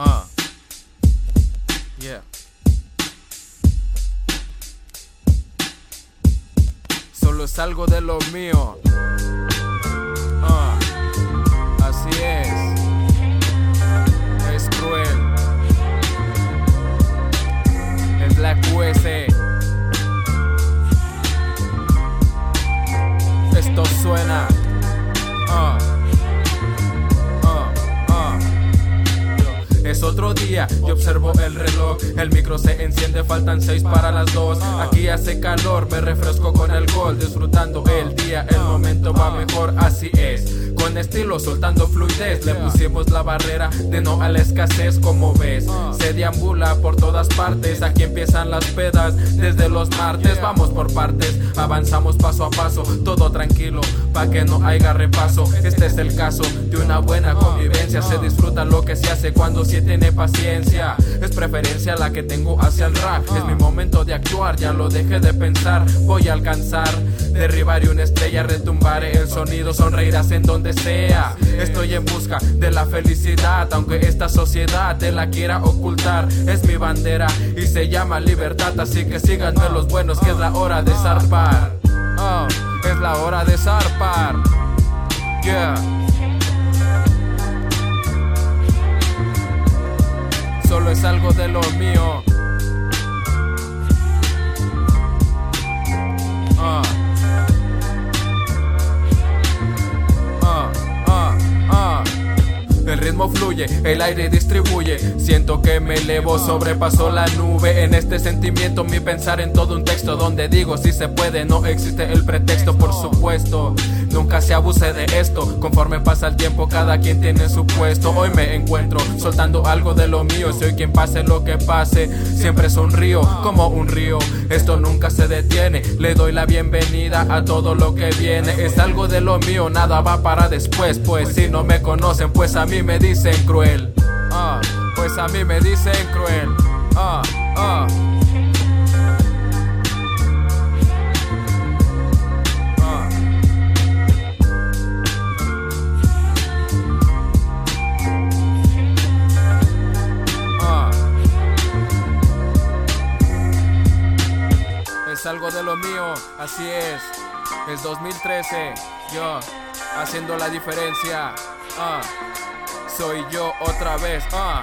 Ah. Yeah. Solo es algo de lo mío. Ah. Así es. Es cruel. Es Black US. Esto suena. Ah. Es otro día, yo observo el reloj. El micro se enciende, faltan seis para las dos. Aquí hace calor, me refresco con el gol. Disfrutando el día, el momento va mejor, así es. Con estilo, soltando fluidez. Le pusimos la barrera de no a la escasez, como ves. Se deambula por todas partes. Aquí empiezan las pedas desde los martes. Vamos por partes, avanzamos paso a paso. Todo tranquilo, pa' que no haya repaso. Este es el caso de una buena convivencia. Se disfruta lo que se hace cuando se tiene paciencia. Es preferencia la que tengo hacia el rap. Es mi momento de actuar, ya lo dejé de pensar. Voy a alcanzar, derribar y una estrella, retumbaré el sonido, sonreirás en donde sea. Estoy en busca de la felicidad, aunque esta sociedad te la quiera ocultar. Es mi bandera y se llama libertad, así que síganme los buenos, que es la hora de zarpar. Oh, es la hora de zarpar. Yeah. Es algo de lo mío. El ritmo fluye, el aire distribuye. Siento que me elevo, sobrepaso la nube. En este sentimiento, mi pensar en todo un texto donde digo si se puede, no existe el pretexto, por supuesto. Nunca se abuse de esto. Conforme pasa el tiempo, cada quien tiene su puesto. Hoy me encuentro soltando algo de lo mío. Soy quien pase lo que pase. Siempre sonrío como un río. Esto nunca se detiene. Le doy la bienvenida a todo lo que viene. Es algo de lo mío, nada va para después. Pues si no me conocen, pues a mí me dicen cruel. Ah, pues a mí me dicen cruel. Ah, ah. Ah. Es algo de lo mío, así es. Es 2013, yo haciendo la diferencia. Ah. Soy yo otra vez. Ah.